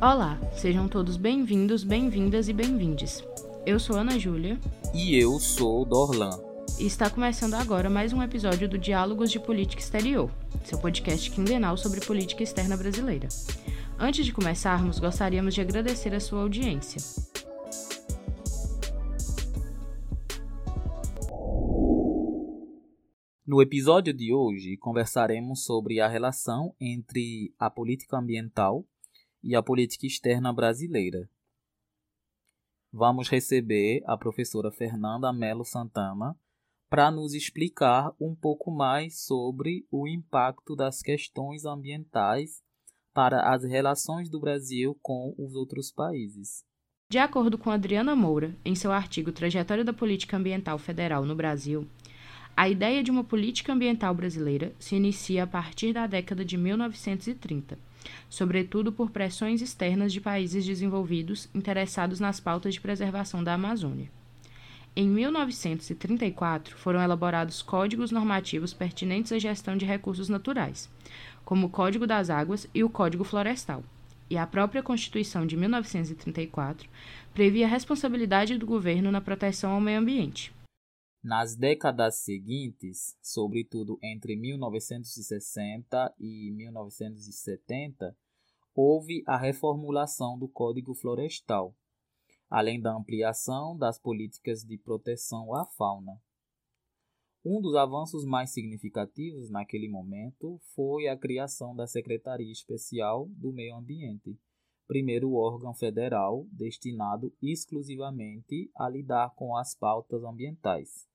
Olá, sejam todos bem-vindos, bem-vindas e bem-vindes. Eu sou Ana Júlia. E eu sou Dorlan. E está começando agora mais um episódio do Diálogos de Política Exterior, seu podcast quinzenal sobre política externa brasileira. Antes de começarmos, gostaríamos de agradecer a sua audiência. No episódio de hoje, conversaremos sobre a relação entre a política ambiental e a política externa brasileira. Vamos receber a professora Fernanda Melo Santana para nos explicar um pouco mais sobre o impacto das questões ambientais para as relações do Brasil com os outros países. De acordo com Adriana Moura, em seu artigo Trajetória da Política Ambiental Federal no Brasil, a ideia de uma política ambiental brasileira se inicia a partir da década de 1930, sobretudo por pressões externas de países desenvolvidos interessados nas pautas de preservação da Amazônia. Em 1934, foram elaborados códigos normativos pertinentes à gestão de recursos naturais, como o Código das Águas e o Código Florestal. E a própria Constituição de 1934 previa a responsabilidade do governo na proteção ao meio ambiente. Nas décadas seguintes, sobretudo entre 1960 e 1970, houve a reformulação do Código Florestal, além da ampliação das políticas de proteção à fauna. Um dos avanços mais significativos naquele momento foi a criação da Secretaria Especial do Meio Ambiente, primeiro órgão federal destinado exclusivamente a lidar com as pautas ambientais.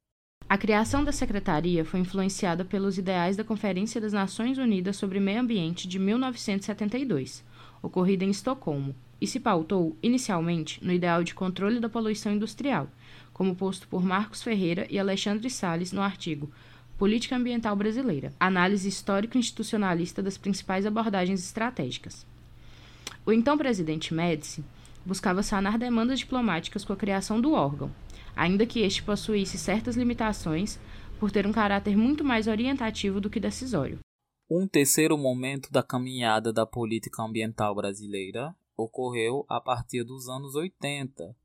A criação da secretaria foi influenciada pelos ideais da Conferência das Nações Unidas sobre Meio Ambiente de 1972, ocorrida em Estocolmo, e se pautou, inicialmente, no ideal de controle da poluição industrial, como posto por Marcos Ferreira e Alexandre Salles no artigo Política Ambiental Brasileira Análise Histórico-Institucionalista das Principais Abordagens Estratégicas. O então presidente Médici buscava sanar demandas diplomáticas com a criação do órgão, ainda que este possuísse certas limitações por ter um caráter muito mais orientativo do que decisório. Um terceiro momento da caminhada da política ambiental brasileira ocorreu a partir dos anos 80,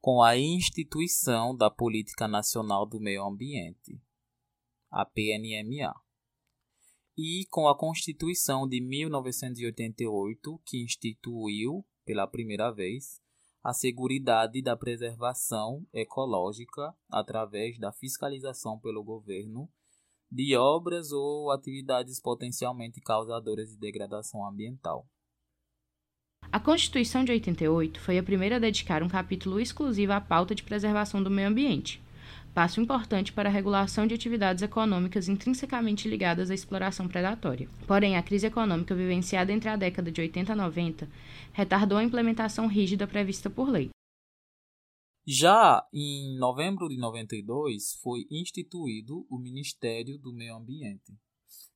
com a instituição da Política Nacional do Meio Ambiente, a PNMA, e com a Constituição de 1988, que instituiu, pela primeira vez, a seguridade da preservação ecológica através da fiscalização pelo governo de obras ou atividades potencialmente causadoras de degradação ambiental. A Constituição de 88 foi a primeira a dedicar um capítulo exclusivo à pauta de preservação do meio ambiente, passo importante para a regulação de atividades econômicas intrinsecamente ligadas à exploração predatória. Porém, a crise econômica vivenciada entre a década de 80 a 90 retardou a implementação rígida prevista por lei. Já em novembro de 92 foi instituído o Ministério do Meio Ambiente,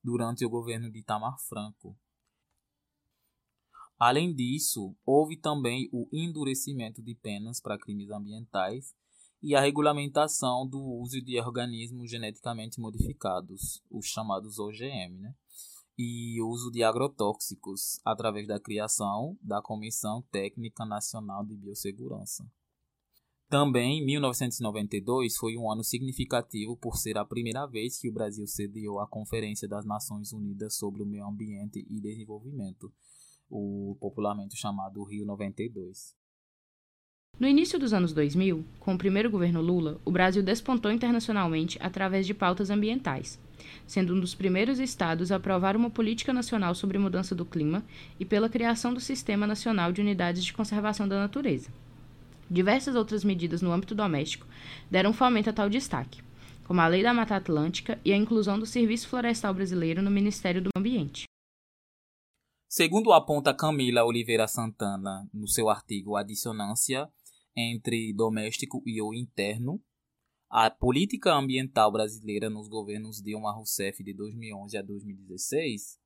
durante o governo de Itamar Franco. Além disso, houve também o endurecimento de penas para crimes ambientais e a regulamentação do uso de organismos geneticamente modificados, os chamados OGM, né? e o uso de agrotóxicos através da criação da Comissão Técnica Nacional de Biossegurança. Também 1992 foi um ano significativo por ser a primeira vez que o Brasil cedeu à Conferência das Nações Unidas sobre o Meio Ambiente e Desenvolvimento, o popularmente chamado Rio 92. No início dos anos 2000, com o primeiro governo Lula, o Brasil despontou internacionalmente através de pautas ambientais, sendo um dos primeiros estados a aprovar uma política nacional sobre mudança do clima e pela criação do Sistema Nacional de Unidades de Conservação da Natureza. Diversas outras medidas no âmbito doméstico deram fomento a tal destaque, como a Lei da Mata Atlântica e a inclusão do Serviço Florestal Brasileiro no Ministério do Ambiente. Segundo aponta Camila Oliveira Santana no seu artigo Adissonância entre doméstico e o interno, a política ambiental brasileira nos governos Dilma Rousseff de 2011 a 2016,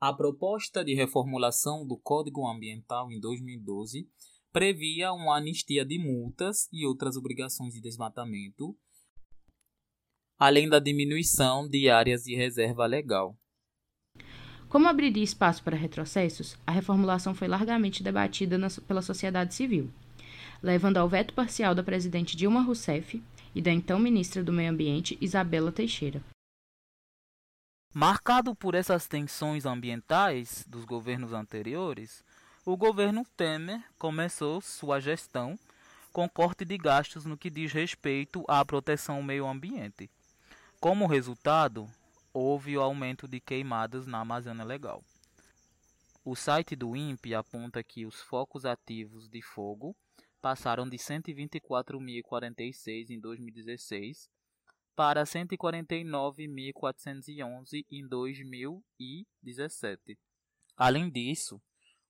a proposta de reformulação do Código Ambiental em 2012 previa uma anistia de multas e outras obrigações de desmatamento, além da diminuição de áreas de reserva legal. Como abriria espaço para retrocessos, a reformulação foi largamente debatida na, pela sociedade civil, levando ao veto parcial da presidente Dilma Rousseff e da então ministra do Meio Ambiente Isabela Teixeira. Marcado por essas tensões ambientais dos governos anteriores, o governo Temer começou sua gestão com corte de gastos no que diz respeito à proteção ao meio ambiente. Como resultado, houve o aumento de queimadas na Amazônia Legal. O site do INPE aponta que os focos ativos de fogo passaram de 124.046 em 2016 para 149.411 em 2017. Além disso,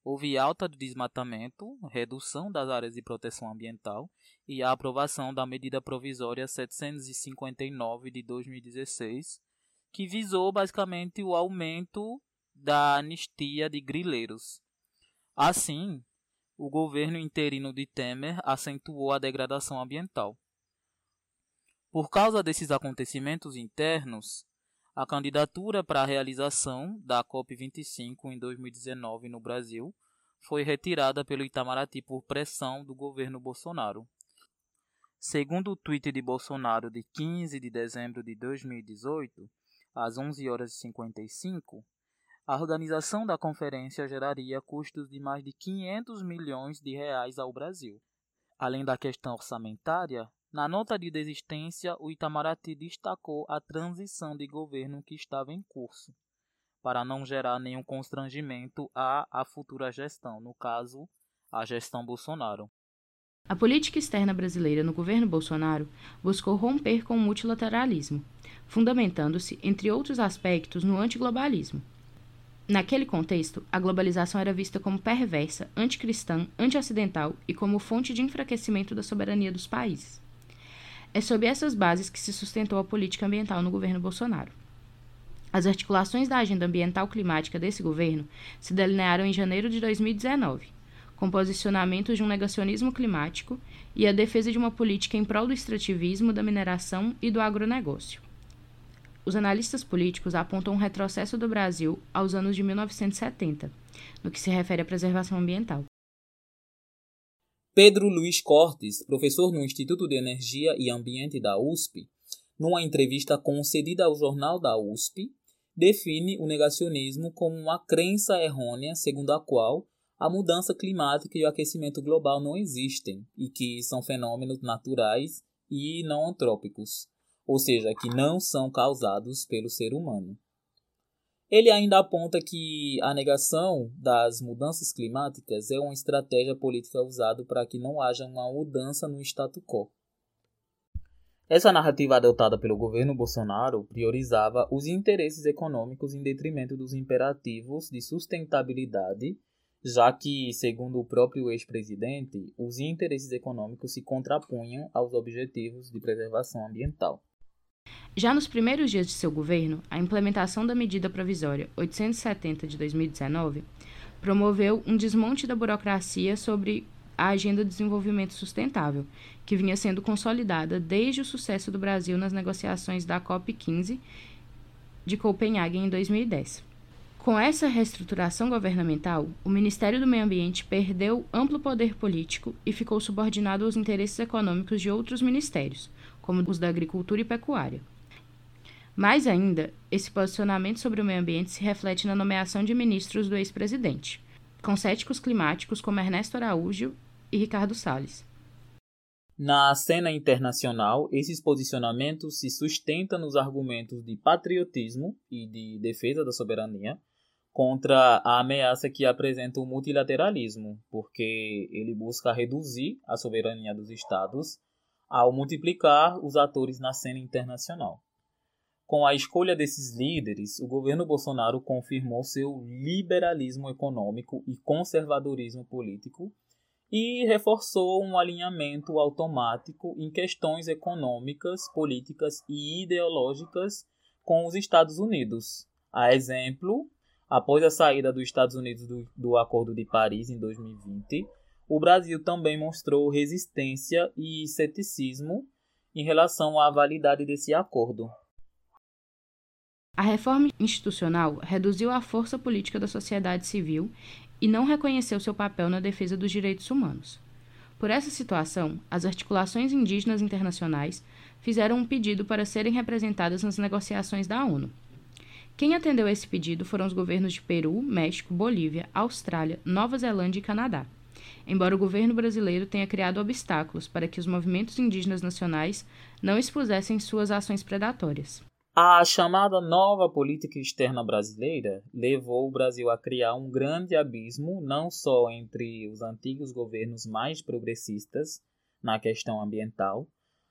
houve alta de desmatamento, redução das áreas de proteção ambiental e a aprovação da medida provisória 759 de 2016, que visou basicamente o aumento da anistia de grileiros. Assim, o governo interino de Temer acentuou a degradação ambiental. Por causa desses acontecimentos internos, a candidatura para a realização da COP25 em 2019 no Brasil foi retirada pelo Itamaraty por pressão do governo Bolsonaro. Segundo o tweet de Bolsonaro de 15 de dezembro de 2018, às 11 horas e 55, a organização da conferência geraria custos de mais de 500 milhões de reais ao Brasil. Além da questão orçamentária, na nota de desistência, o Itamaraty destacou a transição de governo que estava em curso, para não gerar nenhum constrangimento à, à futura gestão, no caso, a gestão Bolsonaro. A política externa brasileira no governo Bolsonaro buscou romper com o multilateralismo, fundamentando-se, entre outros aspectos, no antiglobalismo. Naquele contexto, a globalização era vista como perversa, anticristã, anti-ocidental e como fonte de enfraquecimento da soberania dos países. É sob essas bases que se sustentou a política ambiental no governo Bolsonaro. As articulações da agenda ambiental climática desse governo se delinearam em janeiro de 2019, com posicionamentos de um negacionismo climático e a defesa de uma política em prol do extrativismo, da mineração e do agronegócio os analistas políticos apontam um retrocesso do Brasil aos anos de 1970, no que se refere à preservação ambiental. Pedro Luiz Cortes, professor no Instituto de Energia e Ambiente da USP, numa entrevista concedida ao jornal da USP, define o negacionismo como uma crença errônea segundo a qual a mudança climática e o aquecimento global não existem e que são fenômenos naturais e não antrópicos ou seja, que não são causados pelo ser humano. Ele ainda aponta que a negação das mudanças climáticas é uma estratégia política usada para que não haja uma mudança no status quo. Essa narrativa adotada pelo governo Bolsonaro priorizava os interesses econômicos em detrimento dos imperativos de sustentabilidade, já que, segundo o próprio ex-presidente, os interesses econômicos se contrapunham aos objetivos de preservação ambiental. Já nos primeiros dias de seu governo, a implementação da medida provisória 870 de 2019 promoveu um desmonte da burocracia sobre a Agenda de Desenvolvimento Sustentável, que vinha sendo consolidada desde o sucesso do Brasil nas negociações da COP15 de Copenhague em 2010. Com essa reestruturação governamental, o Ministério do Meio Ambiente perdeu amplo poder político e ficou subordinado aos interesses econômicos de outros ministérios, como os da agricultura e pecuária. Mais ainda, esse posicionamento sobre o meio ambiente se reflete na nomeação de ministros do ex-presidente, com céticos climáticos como Ernesto Araújo e Ricardo Salles. Na cena internacional, esses posicionamentos se sustentam nos argumentos de patriotismo e de defesa da soberania contra a ameaça que apresenta o multilateralismo, porque ele busca reduzir a soberania dos estados ao multiplicar os atores na cena internacional. Com a escolha desses líderes, o governo Bolsonaro confirmou seu liberalismo econômico e conservadorismo político e reforçou um alinhamento automático em questões econômicas, políticas e ideológicas com os Estados Unidos. A exemplo, após a saída dos Estados Unidos do, do Acordo de Paris em 2020, o Brasil também mostrou resistência e ceticismo em relação à validade desse acordo. A reforma institucional reduziu a força política da sociedade civil e não reconheceu seu papel na defesa dos direitos humanos. Por essa situação, as articulações indígenas internacionais fizeram um pedido para serem representadas nas negociações da ONU. Quem atendeu esse pedido foram os governos de Peru, México, Bolívia, Austrália, Nova Zelândia e Canadá. Embora o governo brasileiro tenha criado obstáculos para que os movimentos indígenas nacionais não expusessem suas ações predatórias. A chamada nova política externa brasileira levou o Brasil a criar um grande abismo não só entre os antigos governos mais progressistas na questão ambiental,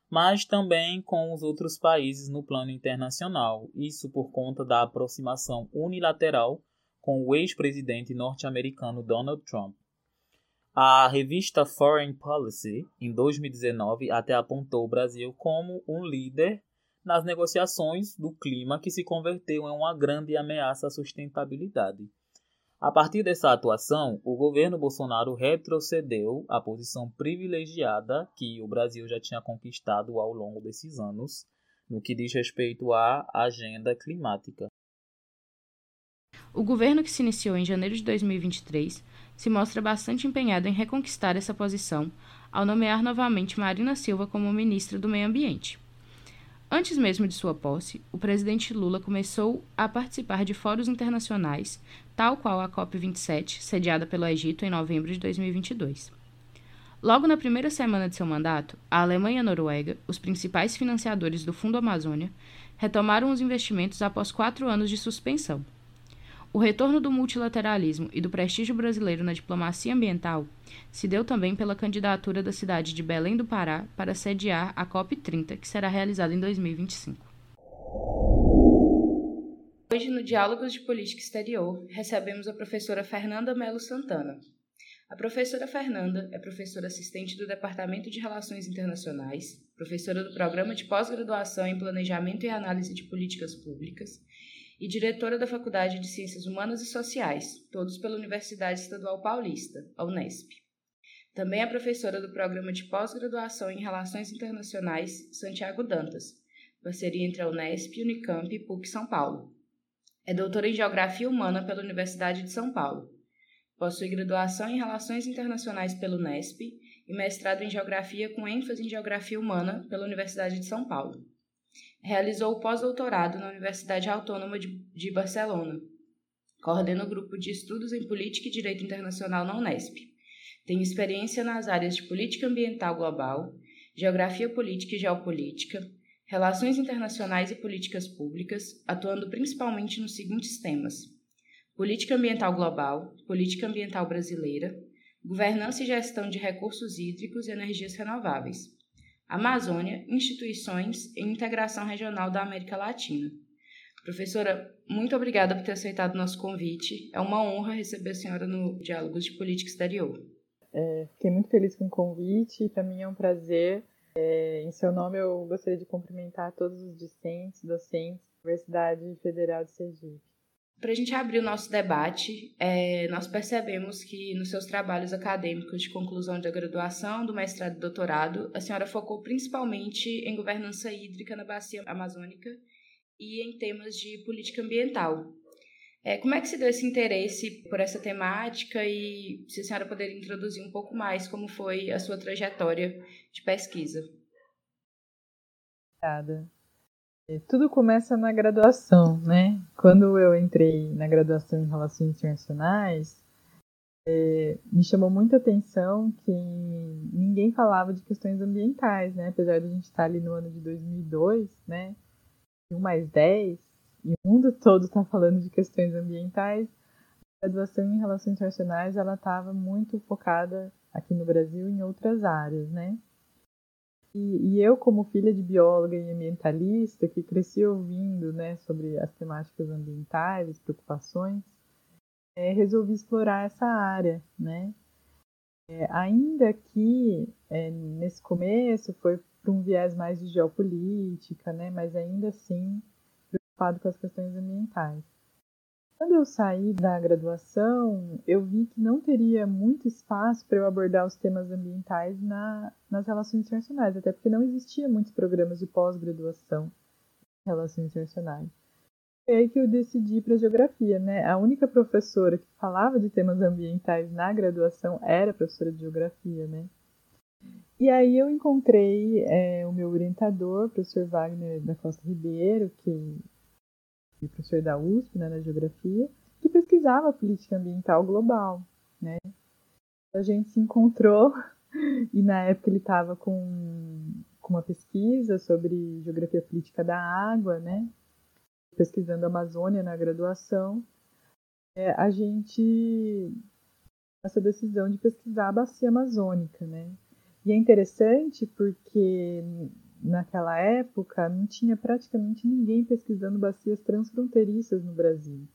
mas também com os outros países no plano internacional, isso por conta da aproximação unilateral com o ex-presidente norte-americano Donald Trump. A revista Foreign Policy, em 2019, até apontou o Brasil como um líder nas negociações do clima que se converteu em uma grande ameaça à sustentabilidade. A partir dessa atuação, o governo Bolsonaro retrocedeu a posição privilegiada que o Brasil já tinha conquistado ao longo desses anos no que diz respeito à agenda climática. O governo que se iniciou em janeiro de 2023 se mostra bastante empenhado em reconquistar essa posição ao nomear novamente Marina Silva como ministra do Meio Ambiente. Antes mesmo de sua posse, o presidente Lula começou a participar de fóruns internacionais, tal qual a COP27, sediada pelo Egito em novembro de 2022. Logo na primeira semana de seu mandato, a Alemanha e a Noruega, os principais financiadores do Fundo Amazônia, retomaram os investimentos após quatro anos de suspensão. O retorno do multilateralismo e do prestígio brasileiro na diplomacia ambiental se deu também pela candidatura da cidade de Belém do Pará para sediar a COP30, que será realizada em 2025. Hoje, no Diálogos de Política Exterior, recebemos a professora Fernanda Melo Santana. A professora Fernanda é professora assistente do Departamento de Relações Internacionais, professora do Programa de Pós-Graduação em Planejamento e Análise de Políticas Públicas e diretora da Faculdade de Ciências Humanas e Sociais, todos pela Universidade Estadual Paulista, a Unesp. Também é professora do Programa de Pós-Graduação em Relações Internacionais Santiago Dantas, parceria entre a Unesp, Unicamp e PUC São Paulo. É doutora em Geografia Humana pela Universidade de São Paulo. Possui graduação em Relações Internacionais pela Unesp e mestrado em Geografia com ênfase em Geografia Humana pela Universidade de São Paulo. Realizou o pós-doutorado na Universidade Autônoma de, Barcelona. Coordena o grupo de estudos em Política e Direito Internacional na Unesp. Tem experiência nas áreas de política ambiental global, geografia política e geopolítica, relações internacionais e políticas públicas, atuando principalmente nos seguintes temas: política ambiental global, política ambiental brasileira, governança e gestão de recursos hídricos e energias renováveis. Amazônia, instituições e integração regional da América Latina. Professora, muito obrigada por ter aceitado o nosso convite. É uma honra receber a senhora no Diálogos de Política Exterior. É, fiquei muito feliz com o convite. Para mim é um prazer. É, em seu nome, eu gostaria de cumprimentar todos os discentes, docentes da Universidade Federal de Sergipe. Para a gente abrir o nosso debate, é, nós percebemos que nos seus trabalhos acadêmicos de conclusão da graduação, do mestrado e doutorado, a senhora focou principalmente em governança hídrica na bacia amazônica e em temas de política ambiental. É, como é que se deu esse interesse por essa temática e se a senhora poderia introduzir um pouco mais como foi a sua trajetória de pesquisa? Obrigada. Tudo começa na graduação, né? Quando eu entrei na graduação em Relações Internacionais, é, me chamou muita atenção que ninguém falava de questões ambientais, né? Apesar de a gente estar ali no ano de 2002, né? 1 mais 10, e o mundo todo está falando de questões ambientais, a graduação em Relações Internacionais ela estava muito focada aqui no Brasil em outras áreas, né? E, e, eu, como filha de bióloga e ambientalista, que cresci ouvindo né, sobre as temáticas ambientais, preocupações, é, resolvi explorar essa área. Né? É, ainda que é, nesse começo foi para um viés mais de geopolítica, né, mas ainda assim preocupado com as questões ambientais. Quando eu saí da graduação, eu vi que não teria muito espaço para eu abordar os temas ambientais na, nas relações internacionais, até porque não existia muitos programas de pós-graduação em relações internacionais. É aí que eu decidi para geografia, né? A única professora que falava de temas ambientais na graduação era professora de geografia, né? E aí eu encontrei é, o meu orientador, o professor Wagner da Costa Ribeiro, que professor da USP, né, na geografia, que pesquisava política ambiental global, né? A gente se encontrou e na época ele estava com, com uma pesquisa sobre geografia política da água, né? pesquisando a Amazônia na graduação, é, a gente essa decisão de pesquisar a bacia amazônica, né? E é interessante porque naquela época não tinha praticamente ninguém pesquisando bacias transfronteiriças no Brasil.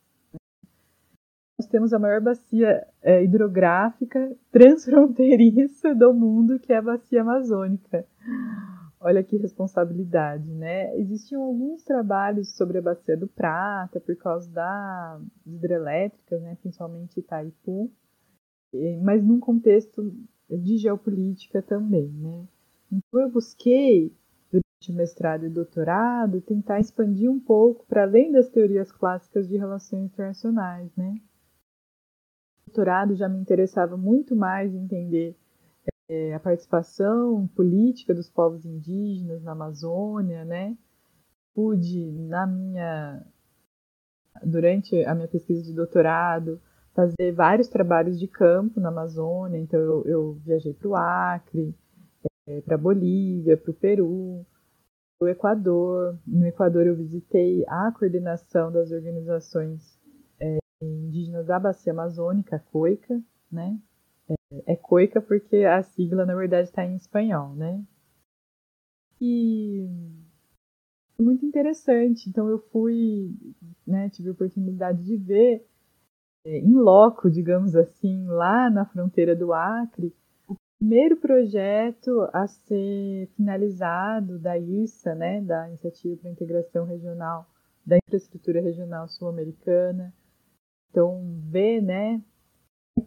Nós temos a maior bacia é, hidrográfica transfronteiriça do mundo, que é a bacia amazônica. Olha que responsabilidade, né? Existiam alguns trabalhos sobre a bacia do Prata por causa das hidrelétricas, né? principalmente Itaipu, mas num contexto de geopolítica também, né? Então eu busquei o mestrado e doutorado tentar expandir um pouco para além das teorias clássicas de relações internacionais, né? O doutorado já me interessava muito mais entender é, a participação política dos povos indígenas na Amazônia, né? Pude, na minha durante a minha pesquisa de doutorado, fazer vários trabalhos de campo na Amazônia. Então, eu, eu viajei para o Acre, é, para Bolívia, para o Peru, o Equador. No Equador, eu visitei a coordenação das organizações é, indígenas da Bacia Amazônica, COICA, né? É, é COICA porque a sigla, na verdade, está em espanhol, né? E muito interessante. Então eu fui, né, tive a oportunidade de ver é, em loco, digamos assim, lá na fronteira do Acre, primeiro projeto a ser finalizado da IRSA, né, da Iniciativa para a Integração Regional da Infraestrutura Regional Sul-Americana. Então, ver, né,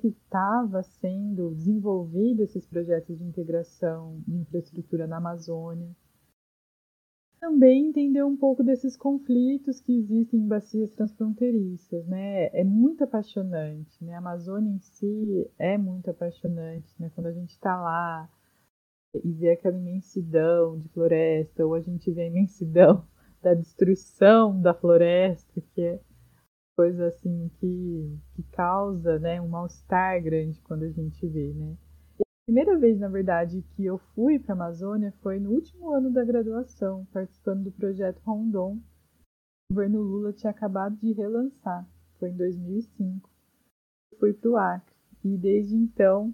que estava sendo desenvolvido esses projetos de integração de infraestrutura na Amazônia. Também entender um pouco desses conflitos que existem em bacias transfronteiriças, né? É muito apaixonante, né? A Amazônia em si é muito apaixonante, né? Quando a gente está lá e vê aquela imensidão de floresta, ou a gente vê a imensidão da destruição da floresta, que é coisa assim que, que causa né, um mal-estar grande quando a gente vê, né? Primeira vez, na verdade, que eu fui para a Amazônia foi no último ano da graduação, participando do projeto Rondon. O governo Lula tinha acabado de relançar, foi em 2005. Eu fui para o Acre e desde então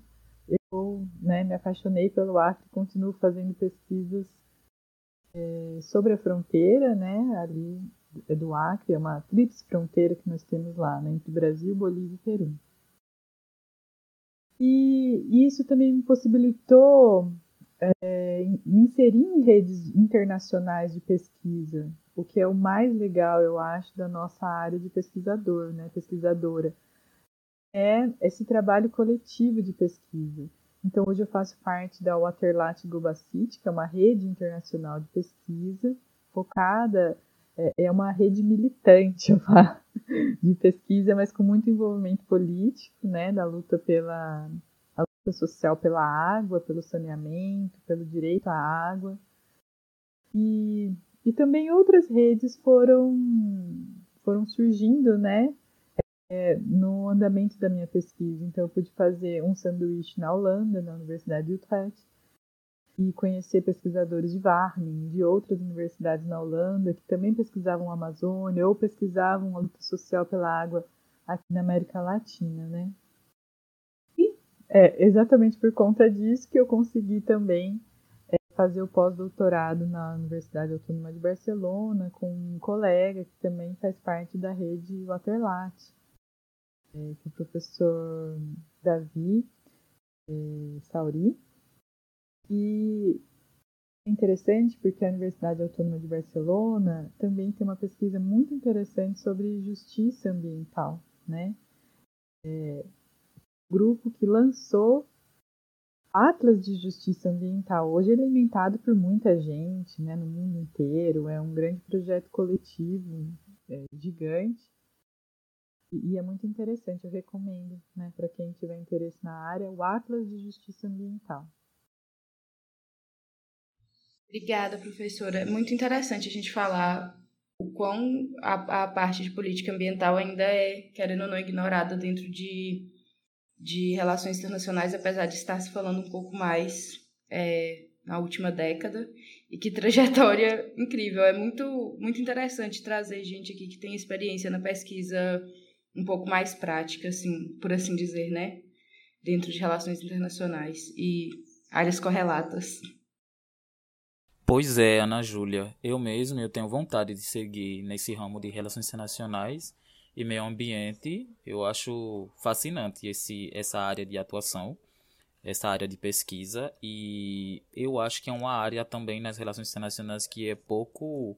eu né, me apaixonei pelo Acre e continuo fazendo pesquisas é, sobre a fronteira, né, ali é do Acre, é uma tríplice fronteira que nós temos lá, né, entre Brasil, Bolívia e Peru. E isso também me possibilitou é, inserir em redes internacionais de pesquisa, o que é o mais legal, eu acho, da nossa área de pesquisador, né, pesquisadora. É esse trabalho coletivo de pesquisa. Então, hoje eu faço parte da Waterlat Globacity, que é uma rede internacional de pesquisa focada é, é uma rede militante de pesquisa, mas com muito envolvimento político, né, da luta pela luta social pela água, pelo saneamento, pelo direito à água. E, e também outras redes foram, foram surgindo, né, é, no andamento da minha pesquisa. Então, eu pude fazer um sanduíche na Holanda, na Universidade de Utrecht, e conhecer pesquisadores de Wageningen, de outras universidades na Holanda, que também pesquisavam a Amazônia ou pesquisavam a luta social pela água aqui na América Latina, né? E é exatamente por conta disso que eu consegui também é, fazer o pós-doutorado na Universidade Autônoma de Barcelona com um colega que também faz parte da rede Waterlat, é, que é o professor Davi é, Sauri, e é interessante porque a Universidade Autônoma de Barcelona também tem uma pesquisa muito interessante sobre justiça ambiental, né? É, grupo que lançou Atlas de Justiça Ambiental. Hoje ele é alimentado por muita gente, né, no mundo inteiro. É um grande projeto coletivo é, gigante. E, e, é muito interessante, eu recomendo né, para quem tiver interesse na área, o Atlas de Justiça Ambiental. Obrigada, professora. É muito interessante a gente falar o quão a, a parte de política ambiental ainda é, querendo ou não, ignorada dentro de, de relações internacionais, apesar de estar se falando um pouco mais é, na última década. E que trajetória incrível. É muito, muito interessante trazer gente aqui que tem experiência na pesquisa um pouco mais prática, assim, por assim dizer, né? Dentro de relações internacionais e áreas correlatas. Pois é, Ana Júlia. Eu mesmo eu tenho vontade de seguir nesse ramo de relações internacionais e meio ambiente. Eu acho fascinante esse, essa área de atuação, essa área de pesquisa e eu acho que é uma área também nas relações internacionais que é pouco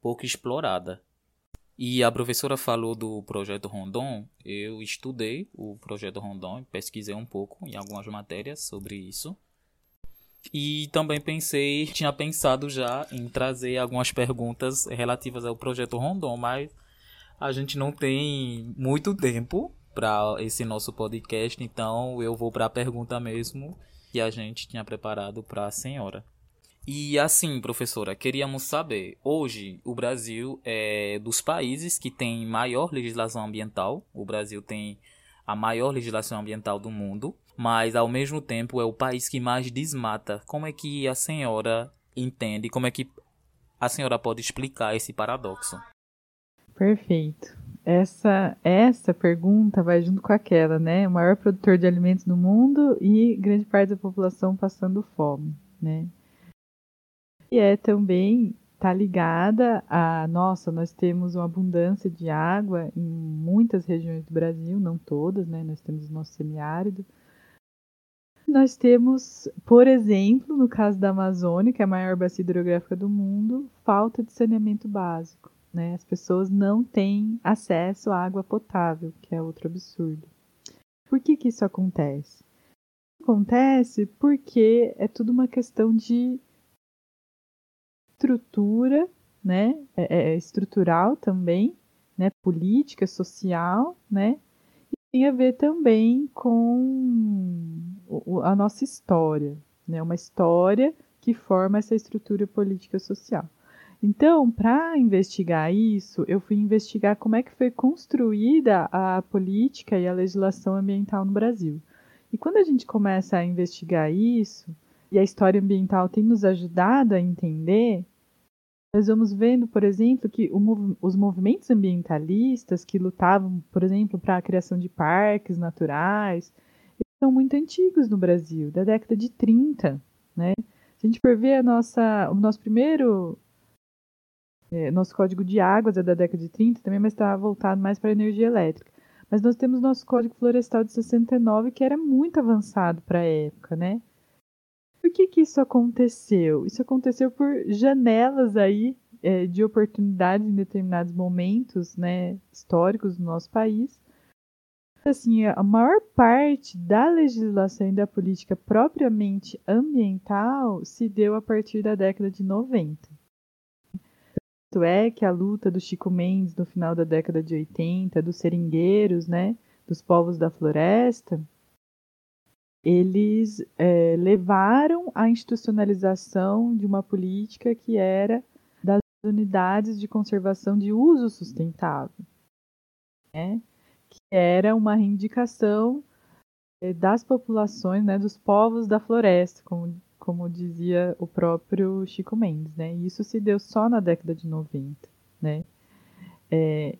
pouco explorada. E a professora falou do projeto Rondon. Eu estudei o projeto Rondon, pesquisei um pouco em algumas matérias sobre isso. E também pensei, tinha pensado já em trazer algumas perguntas relativas ao projeto Rondon, mas a gente não tem muito tempo para esse nosso podcast, então eu vou para a pergunta mesmo que a gente tinha preparado para a senhora. E assim, professora, queríamos saber, hoje o Brasil é dos países que tem maior legislação ambiental. O Brasil tem a maior legislação ambiental do mundo mas ao mesmo tempo é o país que mais desmata. Como é que a senhora entende? Como é que a senhora pode explicar esse paradoxo? Perfeito. Essa essa pergunta vai junto com aquela, né? O maior produtor de alimentos do mundo e grande parte da população passando fome, né? E é também tá ligada a, nossa, nós temos uma abundância de água em muitas regiões do Brasil, não todas, né? Nós temos o nosso semiárido, nós temos, por exemplo, no caso da Amazônia, que é a maior bacia hidrográfica do mundo, falta de saneamento básico. Né? As pessoas não têm acesso à água potável, que é outro absurdo. Por que, que isso acontece? Acontece porque é tudo uma questão de estrutura, né? É, é estrutural também, né? Política, social, né? tem a ver também com a nossa história, né? Uma história que forma essa estrutura política social. Então, para investigar isso, eu fui investigar como é que foi construída a política e a legislação ambiental no Brasil. E quando a gente começa a investigar isso, e a história ambiental tem nos ajudado a entender, nós vamos vendo, por exemplo, que o, os movimentos ambientalistas que lutavam, por exemplo, para a criação de parques naturais, são muito antigos no Brasil, da década de 30. Né? Se a gente for ver a nossa, o nosso primeiro. É, nosso código de águas é da década de 30 também, mas está voltado mais para a energia elétrica. Mas nós temos nosso código florestal de 69, que era muito avançado para a época, né? Por que, que isso aconteceu? Isso aconteceu por janelas aí é, de oportunidades em determinados momentos né, históricos do nosso país. Assim, a maior parte da legislação e da política propriamente ambiental se deu a partir da década de 90. Tanto é que a luta do Chico Mendes no final da década de 80, dos seringueiros, né, dos povos da floresta, eles é, levaram à institucionalização de uma política que era das unidades de conservação de uso sustentável, né? Que era uma reivindicação é, das populações, né, dos povos da floresta, como, como dizia o próprio Chico Mendes. Né? E isso se deu só na década de 90. Né? É,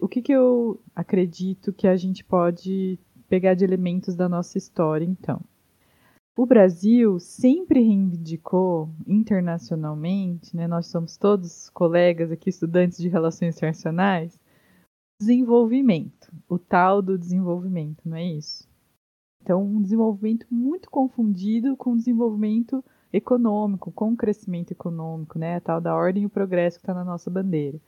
o que, que eu acredito que a gente pode pegar de elementos da nossa história, então. O Brasil sempre reivindicou internacionalmente, né, nós somos todos colegas aqui, estudantes de relações internacionais, desenvolvimento, o tal do desenvolvimento, não é isso? Então, um desenvolvimento muito confundido com desenvolvimento econômico, com crescimento econômico, né, a tal da ordem e o progresso que está na nossa bandeira.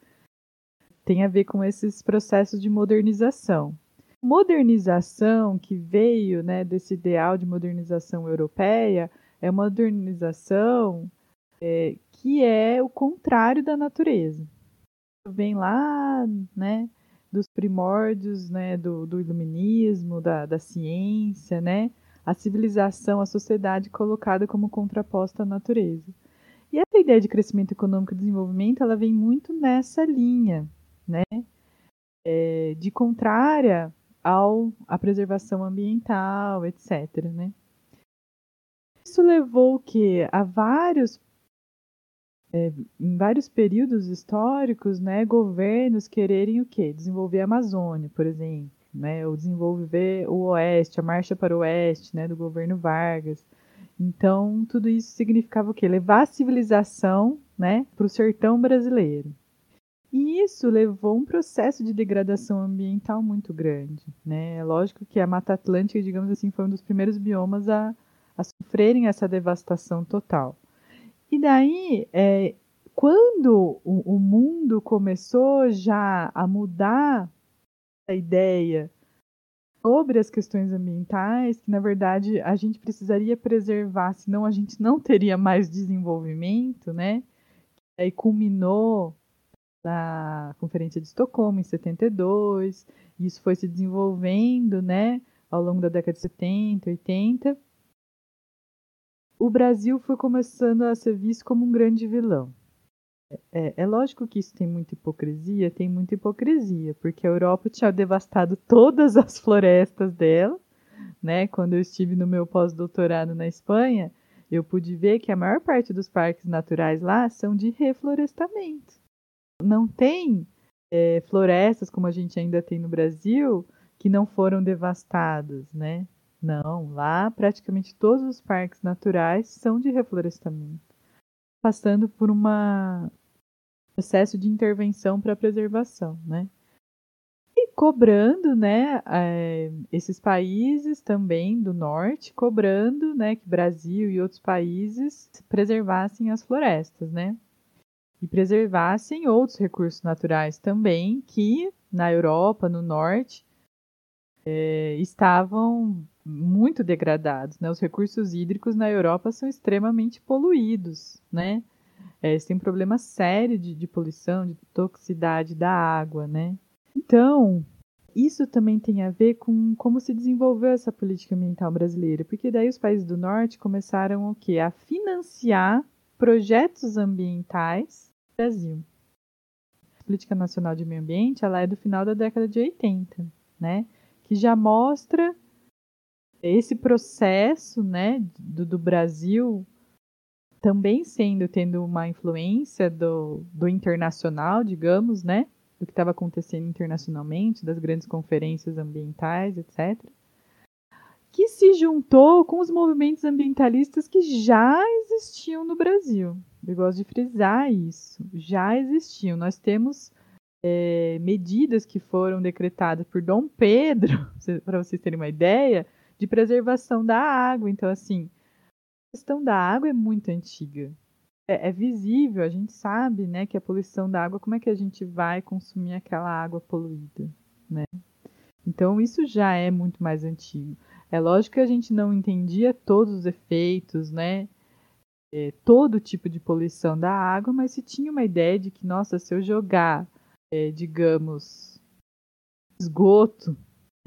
Tem a ver com esses processos de modernização modernização que veio né, desse ideal de modernização europeia é uma modernização é, que é o contrário da natureza. vem lá, né, dos primórdios, né, do, do iluminismo, da, da ciência, né, a civilização, a sociedade colocada como contraposta à natureza. E essa ideia de crescimento econômico e desenvolvimento, ela vem muito nessa linha, né, é, de contrária ao à preservação ambiental, etc, né. Isso levou que a vários é, em vários períodos históricos, né, governos quererem o quê? Desenvolver a Amazônia, por exemplo, né, ou desenvolver o Oeste, a marcha para o Oeste, né, do governo Vargas. Então, tudo isso significava o quê? Levar a civilização, né, para o sertão brasileiro. E isso levou um processo de degradação ambiental muito grande, né? É lógico que a Mata Atlântica, digamos assim, foi um dos primeiros biomas a, a sofrerem essa devastação total. E daí, é, quando o, o mundo começou já a mudar a ideia sobre as questões ambientais, que na verdade a gente precisaria preservar, senão a gente não teria mais desenvolvimento, né? Aí culminou na Conferência de Estocolmo em 72, e isso foi se desenvolvendo, né, ao longo da década de 70, 80 o Brasil foi começando a ser visto como um grande vilão. É, é, lógico que isso tem muita hipocrisia, tem muita hipocrisia, porque a Europa tinha devastado todas as florestas dela, né? Quando eu estive no meu pós-doutorado na Espanha, eu pude ver que a maior parte dos parques naturais lá são de reflorestamento. Não tem é, florestas como a gente ainda tem no Brasil que não foram devastadas, né? Não, lá praticamente todos os parques naturais são de reflorestamento, passando por um processo de intervenção para preservação, né? E cobrando, né, é, esses países também do norte, cobrando, né, que Brasil e outros países preservassem as florestas, né? E preservassem outros recursos naturais também que na Europa, no norte, é, estavam muito degradados. Né? Os recursos hídricos na Europa são extremamente poluídos. Né? É, tem um problema sério de, de poluição, de toxicidade da água. Né? Então, isso também tem a ver com como se desenvolveu essa política ambiental brasileira, porque daí os países do norte começaram o quê? A financiar projetos ambientais no Brasil. A política nacional de meio ambiente, ela é do final da década de 80, né? Que já mostra esse processo né, do, do, Brasil também sendo tendo uma influência do, do internacional, digamos, né, do que estava acontecendo internacionalmente, das grandes conferências ambientais, etc., que se juntou com os movimentos ambientalistas que já existiam no Brasil. Eu gosto de frisar isso. Já existiam. Nós temos é, medidas que foram decretadas por Dom Pedro, para vocês terem uma ideia, de preservação da água. Então, assim, a questão da água é muito antiga. É, é, visível, a gente sabe, né, que a poluição da água, como é que a gente vai consumir aquela água poluída, né? Então, isso já é muito mais antigo. É lógico que a gente não entendia todos os efeitos, né? É, todo tipo de poluição da água, mas se tinha uma ideia de que, nossa, se eu jogar, é, digamos, esgoto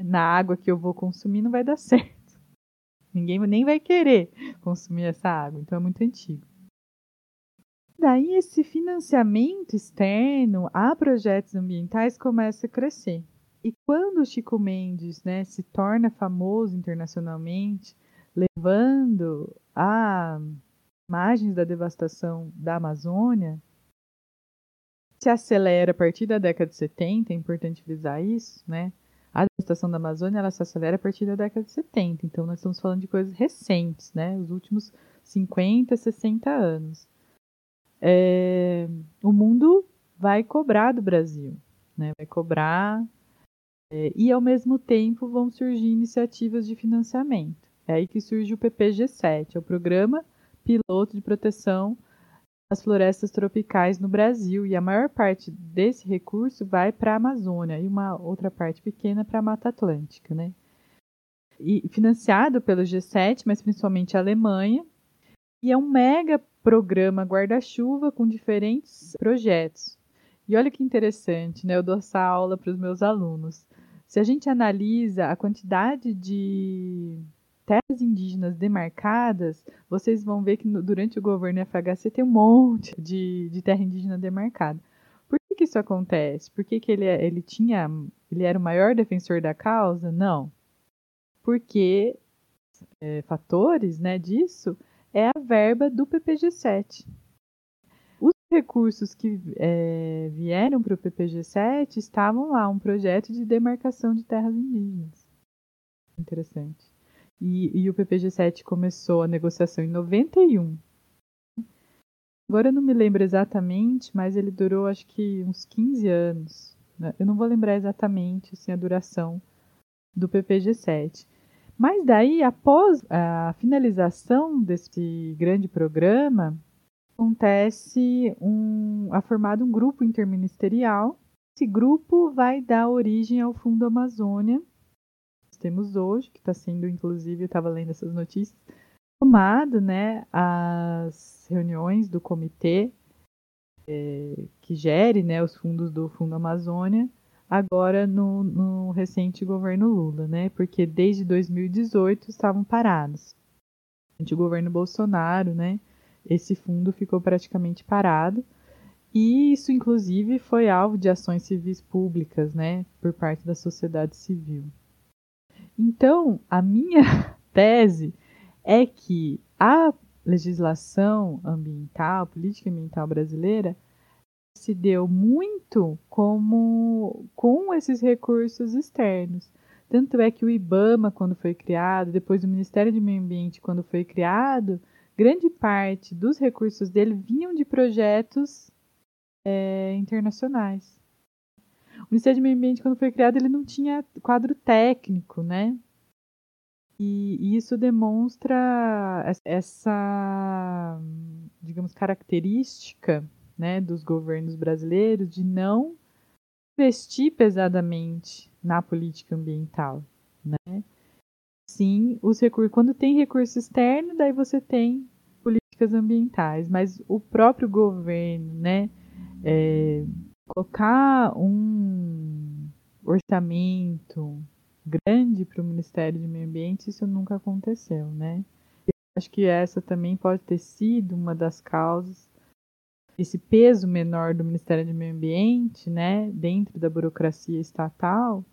na água que eu vou consumir não vai dar certo. Ninguém nem vai querer consumir essa água, então é muito antigo. Daí esse financiamento externo a projetos ambientais começa a crescer. E quando o Chico Mendes né, se torna famoso internacionalmente, levando a imagens da devastação da Amazônia, se acelera a partir da década de 70, é importante frisar isso, né? A devastação da Amazônia ela se acelera a partir da década de 70, então nós estamos falando de coisas recentes, né? Os últimos 50, 60 anos. É, o mundo vai cobrar do Brasil, né? Vai cobrar é, e ao mesmo tempo vão surgir iniciativas de financiamento. É aí que surge o PPG7, é o Programa Piloto de Proteção as florestas tropicais no Brasil e a maior parte desse recurso vai para a Amazônia e uma outra parte pequena para a Mata Atlântica, né? E financiado pelo G7, mas principalmente a Alemanha, e é um mega programa guarda-chuva com diferentes projetos. E olha que interessante, né? Eu dou essa aula para os meus alunos. Se a gente analisa a quantidade de terras indígenas demarcadas, vocês vão ver que no, durante o governo FHC tem um monte de, de terra indígena demarcada. Por que, que isso acontece? Por que, que ele, ele tinha. ele era o maior defensor da causa? Não. Porque é, fatores né, disso é a verba do PPG-7. Os recursos que é, vieram para o PPG-7 estavam lá, um projeto de demarcação de terras indígenas. Interessante. E, e o PPG-7 começou a negociação em 91. Agora eu não me lembro exatamente, mas ele durou acho que uns 15 anos. Né? Eu não vou lembrar exatamente assim, a duração do PPG-7. Mas daí, após a finalização desse grande programa, acontece um, é formado um grupo interministerial. Esse grupo vai dar origem ao Fundo Amazônia, temos hoje, que está sendo, inclusive, eu estava lendo essas notícias, tomado né, as reuniões do comitê é, que gere né, os fundos do Fundo Amazônia agora no, no recente governo Lula, né? Porque desde 2018 estavam parados. Durante o governo Bolsonaro, né? Esse fundo ficou praticamente parado. E isso, inclusive, foi alvo de ações civis públicas, né? Por parte da sociedade civil. Então, a minha tese é que a legislação ambiental, política ambiental brasileira, se deu muito como com esses recursos externos. Tanto é que o IBAMA, quando foi criado, depois o Ministério do Meio Ambiente, quando foi criado, grande parte dos recursos dele vinham de projetos é, internacionais. O Ministério do Meio Ambiente, quando foi criado, ele não tinha quadro técnico, né? E, isso demonstra essa, digamos, característica né, dos governos brasileiros de não investir pesadamente na política ambiental, né? Sim, os recursos, quando tem recurso externo, daí você tem políticas ambientais, mas o próprio governo, né, é, colocar um orçamento grande para o Ministério do Meio Ambiente, isso nunca aconteceu, né? Eu acho que essa também pode ter sido uma das causas esse peso menor do Ministério do Meio Ambiente, né, dentro da burocracia estatal,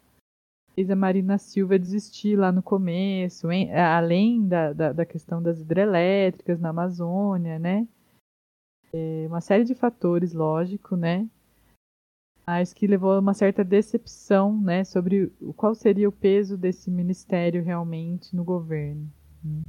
fez a Marina Silva desistir lá no começo, hein, além da, da, da, questão das hidrelétricas na Amazônia, né, é uma série de fatores, lógico, né, mas que levou a uma certa decepção, né, sobre qual seria o peso desse ministério realmente no governo. Né.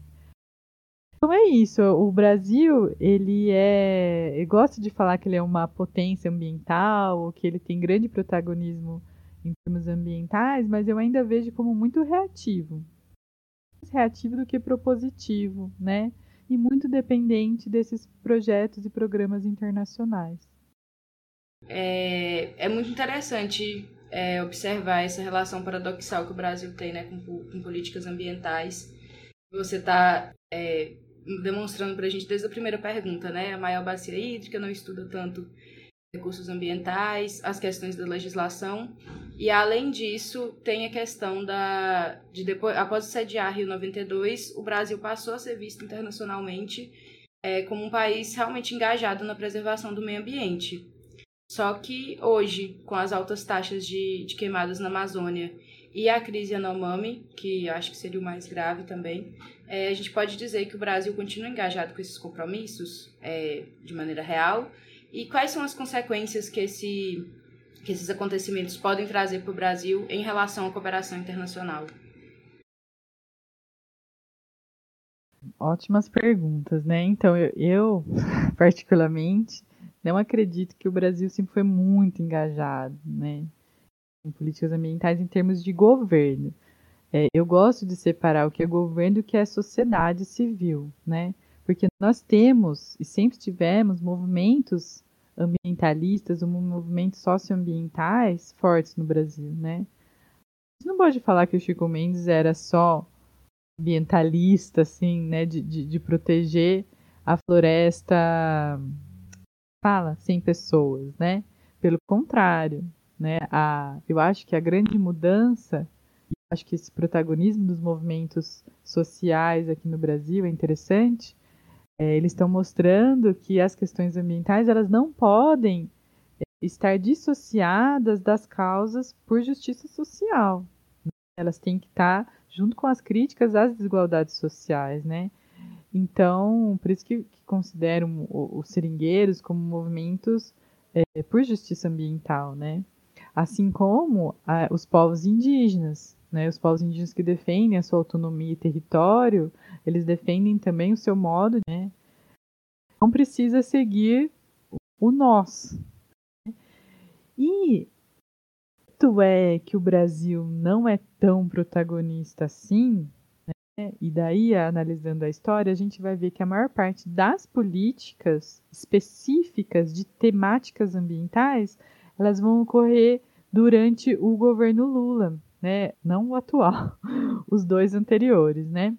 Então é isso. O Brasil, ele é. Gosto de falar que ele é uma potência ambiental, que ele tem grande protagonismo em termos ambientais, mas eu ainda vejo como muito reativo. Mais reativo do que propositivo, né? E muito dependente desses projetos e programas internacionais. É, é muito interessante é, observar essa relação paradoxal que o Brasil tem né, com, com políticas ambientais. Você está é, demonstrando para a gente desde a primeira pergunta, né? A maior bacia hídrica não estuda tanto recursos ambientais, as questões da legislação e além disso tem a questão da de depois após sediar Rio 92 o Brasil passou a ser visto internacionalmente é, como um país realmente engajado na preservação do meio ambiente só que hoje com as altas taxas de, de queimadas na Amazônia e a crise Yanomami, que acho que seria o mais grave também, é, a gente pode dizer que o Brasil continua engajado com esses compromissos é, de maneira real e quais são as consequências que, esse, que esses acontecimentos podem trazer para o Brasil em relação à cooperação internacional? Ótimas perguntas, né? Então, eu, eu particularmente, não acredito que o Brasil sempre foi muito engajado, né? em políticas ambientais em termos de governo. É, eu gosto de separar o que é governo e o que é sociedade civil, né? Porque nós temos e sempre tivemos movimentos ambientalistas, movimentos socioambientais fortes no Brasil, né? Você não pode falar que o Chico Mendes era só ambientalista, assim, né? De, de, de proteger a floresta, fala, sem pessoas, né? Pelo contrário, né? A, eu acho que a grande mudança, acho que esse protagonismo dos movimentos sociais aqui no Brasil é interessante. É, eles estão mostrando que as questões ambientais elas não podem é, estar dissociadas das causas por justiça social. Elas têm que estar junto com as críticas às desigualdades sociais, né? Então, por isso que, que consideram os seringueiros como movimentos é, por justiça ambiental, né? Assim como a, os povos indígenas, né? Os povos indígenas que defendem a sua autonomia e território, eles defendem também o seu modo, né? Não precisa seguir o nós. Né? E tanto é que o Brasil não é tão protagonista assim? E daí, analisando a história, a gente vai ver que a maior parte das políticas específicas de temáticas ambientais, elas vão ocorrer durante o governo Lula, né? Não o atual, os dois anteriores, né?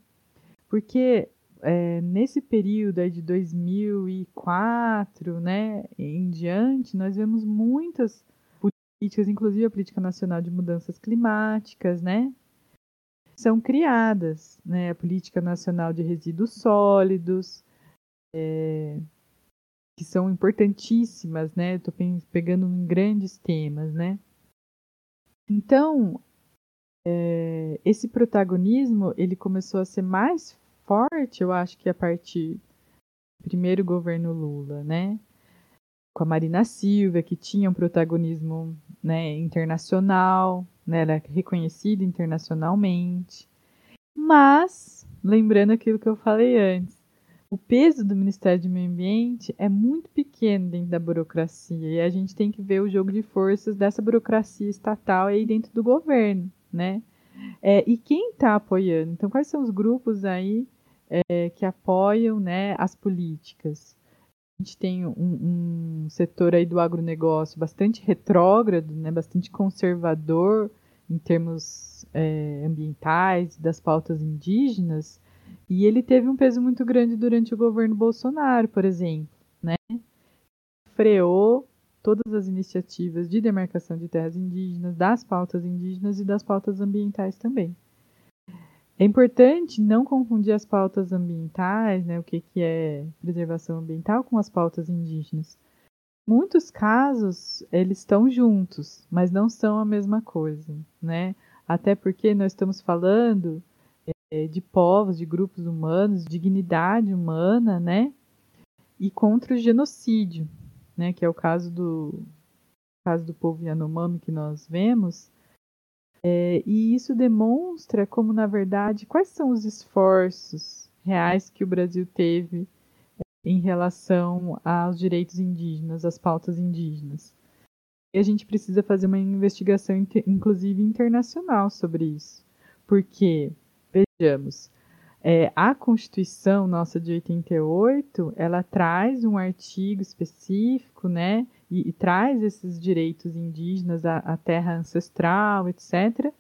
Porque é, nesse período de 2004, né, em diante, nós vemos muitas políticas, inclusive a política nacional de mudanças climáticas, né, são criadas, né, a política nacional de resíduos sólidos, é, que são importantíssimas, né, estou pegando em grandes temas, né. Então, é, esse protagonismo ele começou a ser mais forte, eu acho que a partir do primeiro governo Lula, né? com a Marina Silva, que tinha um protagonismo né, internacional, né, era reconhecida internacionalmente. Mas, lembrando aquilo que eu falei antes, o peso do Ministério do Meio Ambiente é muito pequeno dentro da burocracia e a gente tem que ver o jogo de forças dessa burocracia estatal aí dentro do governo, né? É, e quem está apoiando? Então, quais são os grupos aí é, que apoiam né, as políticas? a gente tem um, um, setor aí do agronegócio bastante retrógrado, né, bastante conservador em termos é, ambientais, das pautas indígenas, e ele teve um peso muito grande durante o governo Bolsonaro, por exemplo, né? Freou todas as iniciativas de demarcação de terras indígenas, das pautas indígenas e das pautas ambientais também. É importante não confundir as pautas ambientais, né, o que, que é preservação ambiental, com as pautas indígenas. Muitos casos, eles estão juntos, mas não são a mesma coisa, né? Até porque nós estamos falando é, de povos, de grupos humanos, dignidade humana, né? E contra o genocídio, né? Que é o caso do caso do povo Yanomami que nós vemos, é, e isso demonstra como, na verdade, quais são os esforços reais que o Brasil teve em relação aos direitos indígenas, às pautas indígenas. E a gente precisa fazer uma investigação, inclusive internacional, sobre isso. Porque, vejamos, é, a Constituição nossa de 88, ela traz um artigo específico, né, e, e traz esses direitos indígenas à, à terra ancestral, etc.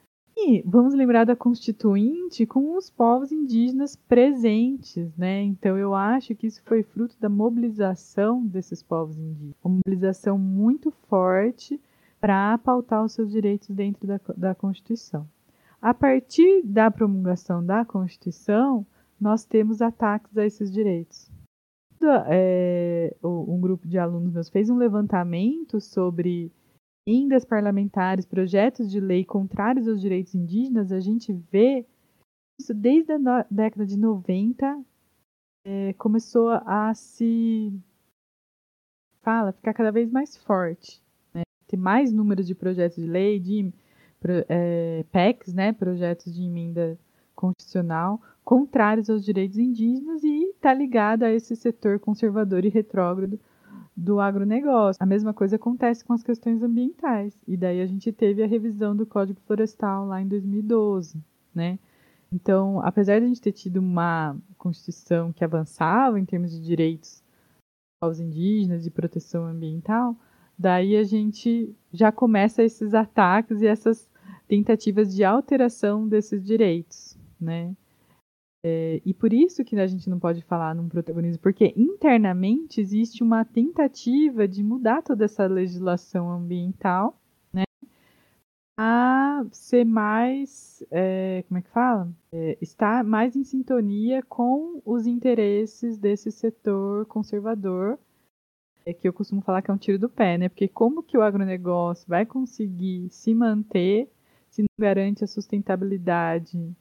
Vamos lembrar da Constituinte com os povos indígenas presentes, né? Então eu acho que isso foi fruto da mobilização desses povos indígenas, uma mobilização muito forte para pautar os seus direitos dentro da, da Constituição. A partir da promulgação da Constituição, nós temos ataques a esses direitos é, um grupo de alunos meus fez um levantamento sobre emendas parlamentares, projetos de lei contrários aos direitos indígenas, a gente vê isso desde a década de 90 é, começou a se fala ficar cada vez mais forte, né? ter mais número de projetos de lei, de é, PECs, né, projetos de emenda constitucional, contrários aos direitos indígenas e está ligado a esse setor conservador e retrógrado do agronegócio. A mesma coisa acontece com as questões ambientais. E daí a gente teve a revisão do Código Florestal lá em 2012, né? Então, apesar de a gente ter tido uma Constituição que avançava em termos de direitos aos indígenas e proteção ambiental, daí a gente já começa esses ataques e essas tentativas de alteração desses direitos, né? É, e por isso que a gente não pode falar num protagonismo, porque internamente existe uma tentativa de mudar toda essa legislação ambiental, né, a ser mais, é, como é que fala? É, estar mais em sintonia com os interesses desse setor conservador, é que eu costumo falar que é um tiro do pé, né? Porque como que o agronegócio vai conseguir se manter se não garante a sustentabilidade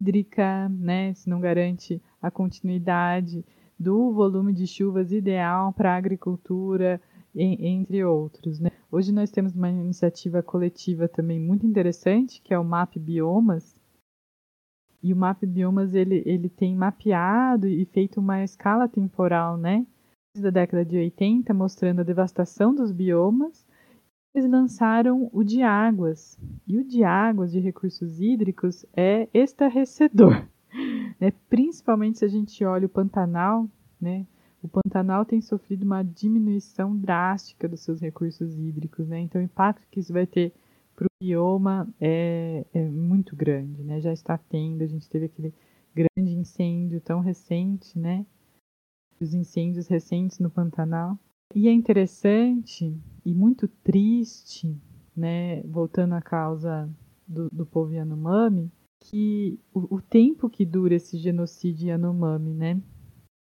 hídrica, né, se não garante a continuidade do volume de chuvas ideal para a agricultura, entre outros. Né? Hoje nós temos uma iniciativa coletiva também muito interessante, que é o MAP Biomas, e o MAP Biomas ele, ele tem mapeado e feito uma escala temporal, né, da década de 80, mostrando a devastação dos biomas eles lançaram o de águas. E o de águas, de recursos hídricos, é estarrecedor. Né? Principalmente se a gente olha o Pantanal, né? o Pantanal tem sofrido uma diminuição drástica dos seus recursos hídricos. Né? Então, o impacto que isso vai ter para o bioma é, é, muito grande. Né? Já está tendo, a gente teve aquele grande incêndio tão recente, né? os incêndios recentes no Pantanal. E é interessante e muito triste, né, voltando à causa do, do povo Yanomami, que o, o, tempo que dura esse genocídio Yanomami, né?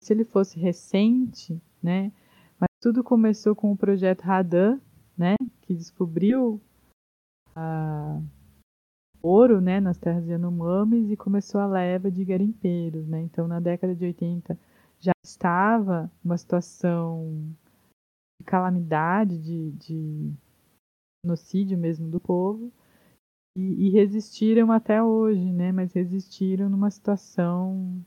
Se ele fosse recente, né? Mas tudo começou com o projeto Radan, né? Que descobriu a ouro, né? Nas terras Yanomamis e começou a leva de garimpeiros, né? Então, na década de 80 já estava uma situação calamidade, de, de genocídio mesmo do povo, e, e, resistiram até hoje, né? Mas resistiram numa situação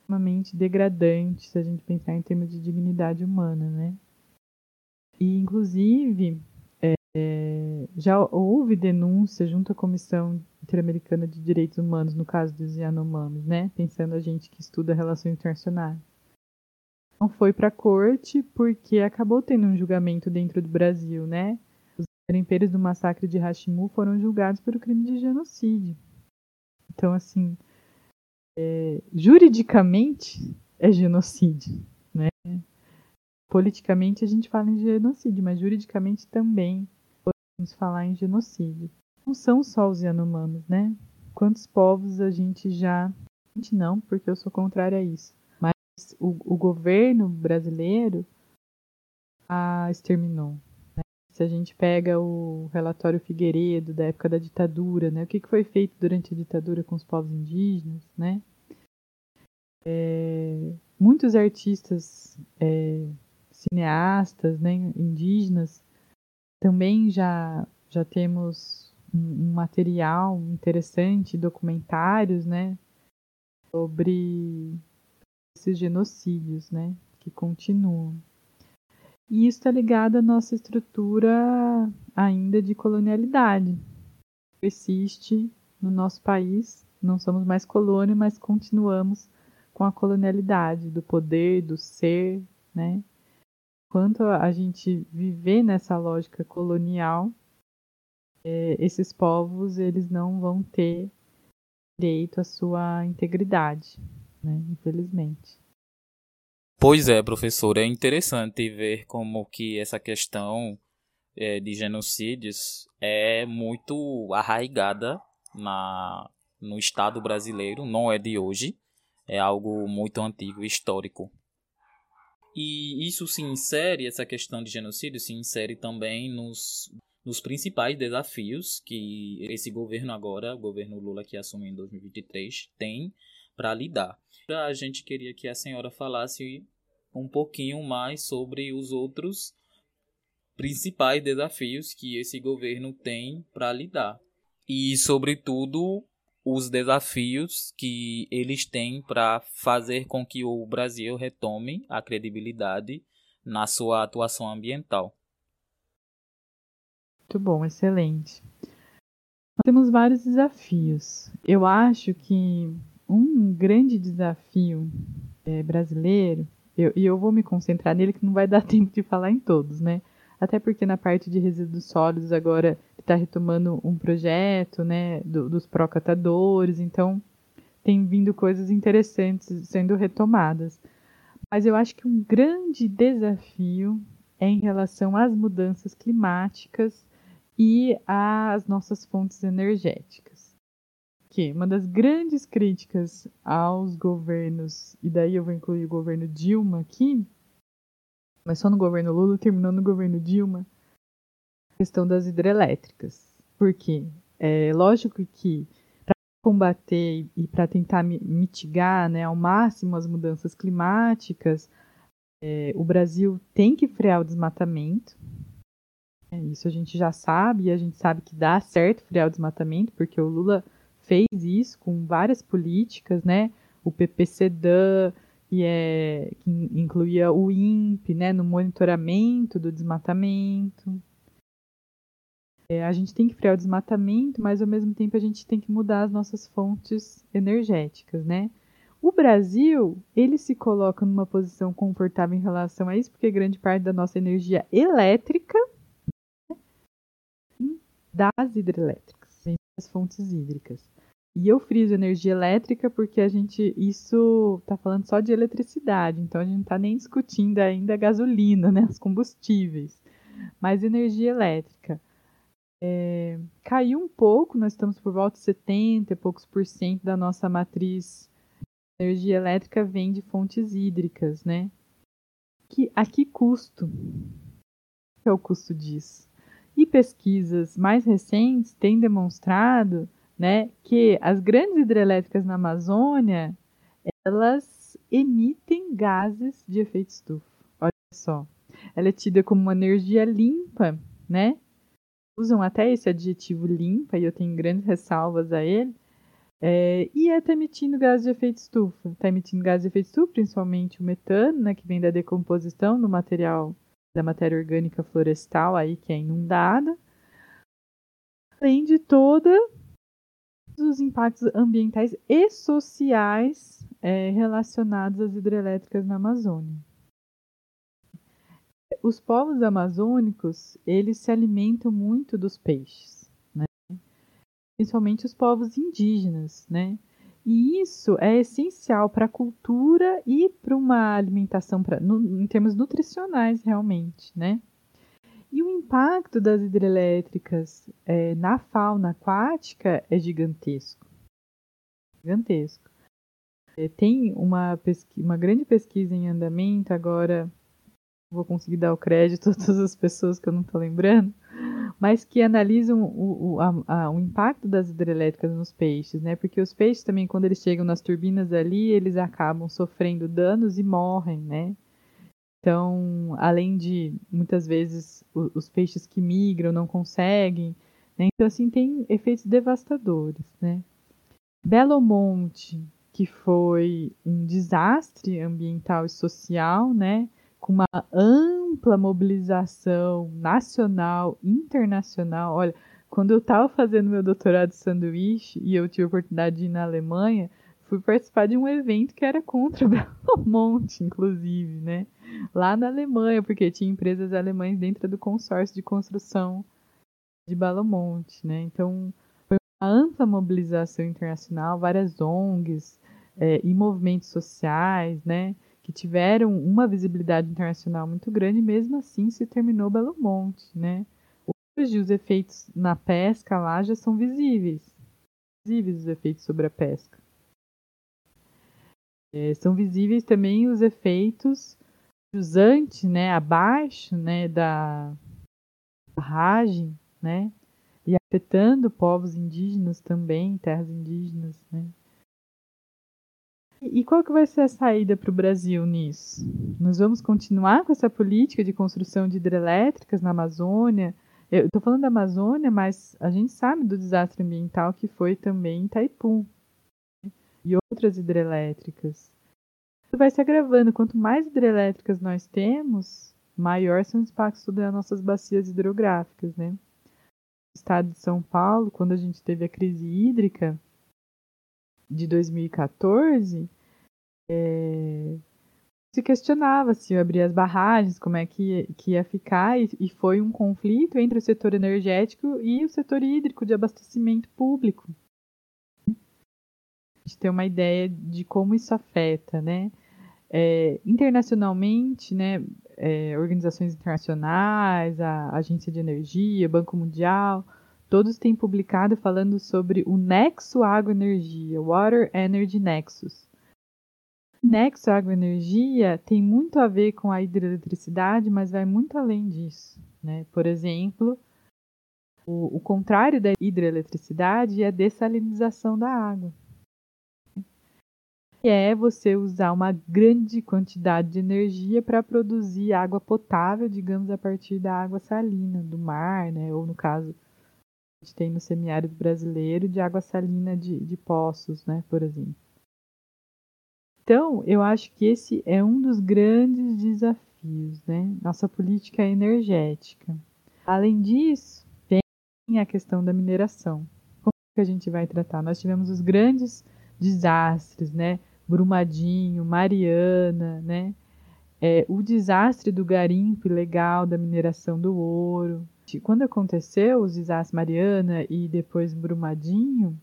extremamente degradante, se a gente pensar em termos de dignidade humana, né? E, inclusive, é, já houve denúncia junto à Comissão Interamericana de Direitos Humanos, no caso dos Yanomamis, né? Pensando a gente que estuda relações internacionais não foi para a corte porque acabou tendo um julgamento dentro do Brasil, né? Os garimpeiros do massacre de Hashimu foram julgados pelo crime de genocídio. Então, assim, é, juridicamente é genocídio, né? Politicamente a gente fala em genocídio, mas juridicamente também podemos falar em genocídio. Não são só os Yanomamis, né? Quantos povos a gente já. A gente não, porque eu sou contrária a isso o, o governo brasileiro a exterminou. Né? Se a gente pega o relatório Figueiredo da época da ditadura, né? o que, que foi feito durante a ditadura com os povos indígenas, né? É, muitos artistas, é, cineastas, né, indígenas, também já já temos um, material interessante, documentários, né, sobre esses genocídios, né, que continuam. E isso está ligado à nossa estrutura ainda de colonialidade. Persiste no nosso país, não somos mais colônia, mas continuamos com a colonialidade do poder, do ser, né? Enquanto a gente viver nessa lógica colonial, é, esses povos eles não vão ter direito à sua integridade né? Infelizmente. Pois é, professor, é interessante ver como que essa questão é, de genocídios é muito arraigada na, no Estado brasileiro, não é de hoje, é algo muito antigo, histórico. E isso se insere, essa questão de genocídio se insere também nos, nos principais desafios que esse governo agora, o governo Lula que assume em 2023, tem para lidar. A gente queria que a senhora falasse um pouquinho mais sobre os outros principais desafios que esse governo tem para lidar e, sobretudo, os desafios que eles têm para fazer com que o Brasil retome a credibilidade na sua atuação ambiental. Muito bom, excelente. Nós temos vários desafios. Eu acho que um grande desafio é, brasileiro, eu, e eu vou me concentrar nele que não vai dar tempo de falar em todos, né? Até porque na parte de resíduos sólidos agora está retomando um projeto, né, do, dos procatadores, então tem vindo coisas interessantes sendo retomadas. Mas eu acho que um grande desafio é em relação às mudanças climáticas e às nossas fontes energéticas. Que uma das grandes críticas aos governos, e daí eu vou incluir o governo Dilma aqui, mas só no governo Lula, terminou no governo Dilma, a questão das hidrelétricas. Por quê? É lógico que combater e para tentar mitigar né, ao máximo as mudanças climáticas, é, o Brasil tem que frear o desmatamento. É, isso a gente já sabe, e a gente sabe que dá certo frear o desmatamento, porque o Lula fez isso com várias políticas, né? O PPCDAN, que, é, que incluía o INPE, né, no monitoramento do desmatamento. É, a gente tem que frear o desmatamento, mas ao mesmo tempo a gente tem que mudar as nossas fontes energéticas, né? O Brasil, ele se coloca numa posição confortável em relação a isso, porque grande parte da nossa energia elétrica né, das hidrelétricas, das fontes hídricas. E eu friso energia elétrica porque a gente, isso está falando só de eletricidade, então a gente não está nem discutindo ainda a gasolina, né, os combustíveis, mas energia elétrica é, caiu um pouco, nós estamos por volta de 70 e poucos por cento da nossa matriz energia elétrica vem de fontes hídricas, né? Que, a que custo? Qual é o custo disso? E pesquisas mais recentes têm demonstrado né, que as grandes hidrelétricas na Amazônia elas emitem gases de efeito estufa. Olha só, ela é tida como uma energia limpa, né? usam até esse adjetivo limpa, e eu tenho grandes ressalvas a ele, é, e está emitindo gás de efeito estufa. Está emitindo gás de efeito estufa, principalmente o metano, né, que vem da decomposição do material, da matéria orgânica florestal aí que é inundada, além de todos os impactos ambientais e sociais é, relacionados às hidrelétricas na Amazônia os povos amazônicos, eles se alimentam muito dos peixes, né? Principalmente os povos indígenas, né? E isso é essencial para a cultura e para uma alimentação pra, no, em termos nutricionais, realmente, né? E o impacto das hidrelétricas é, na fauna aquática é gigantesco. Gigantesco. É, tem uma, uma grande pesquisa em andamento agora vou conseguir dar o crédito a todas as pessoas que eu não estou lembrando, mas que analisam o, o, a, a, o, impacto das hidrelétricas nos peixes, né? Porque os peixes também, quando eles chegam nas turbinas ali, eles acabam sofrendo danos e morrem, né? Então, além de muitas vezes os, peixes que migram não conseguem, né? Então, assim, tem efeitos devastadores, né? Belo Monte, que foi um desastre ambiental e social, né? com uma ampla mobilização nacional, internacional. Olha, quando eu estava fazendo meu doutorado de sanduíche e eu tive a oportunidade de ir na Alemanha, fui participar de um evento que era contra Belo Monte, inclusive, né? Lá na Alemanha, porque tinha empresas alemãs dentro do consórcio de construção de Belo Monte, né? Então, foi uma ampla mobilização internacional, várias ONGs é, e movimentos sociais, né? que tiveram uma visibilidade internacional muito grande, mesmo assim se terminou Belo Monte, né? Hoje os efeitos na pesca lá já são visíveis, visíveis os efeitos sobre a pesca. É, são visíveis também os efeitos usantes, né, abaixo, né, da barragem, né, e afetando povos indígenas também, terras indígenas, né. E qual que vai ser a saída para o Brasil nisso? Nós vamos continuar com essa política de construção de hidrelétricas na Amazônia? Eu estou falando da Amazônia, mas a gente sabe do desastre ambiental que foi também em Itaipu e outras hidrelétricas. Isso vai se agravando. Quanto mais hidrelétricas nós temos, maior são os impactos sobre as nossas bacias hidrográficas, né? No estado de São Paulo, quando a gente teve a crise hídrica, de 2014, é, se questionava se eu abrir as barragens, como é que, que ia ficar, e, e, foi um conflito entre o setor energético e o setor hídrico de abastecimento público. Gente ter uma ideia de como isso afeta, né? É, internacionalmente, né, é, organizações internacionais, a Agência de Energia, Banco Mundial, todos têm publicado falando sobre o nexo água-energia, Water Energy Nexus. Nexo água-energia tem muito a ver com a hidroeletricidade, mas vai muito além disso. Né? Por exemplo, o, o contrário da hidroeletricidade é a dessalinização da água que é você usar uma grande quantidade de energia para produzir água potável, digamos, a partir da água salina do mar, né? Ou no caso, a gente tem no semiárido brasileiro de água salina de, de poços, né? Por exemplo. Então, eu acho que esse é um dos grandes desafios, né? Nossa política energética. Além disso, tem a questão da mineração. Como que a gente vai tratar? Nós tivemos os grandes desastres, né? Brumadinho, Mariana, né? É, o desastre do garimpo ilegal da mineração do ouro. Quando aconteceu os desastres Mariana e depois Brumadinho,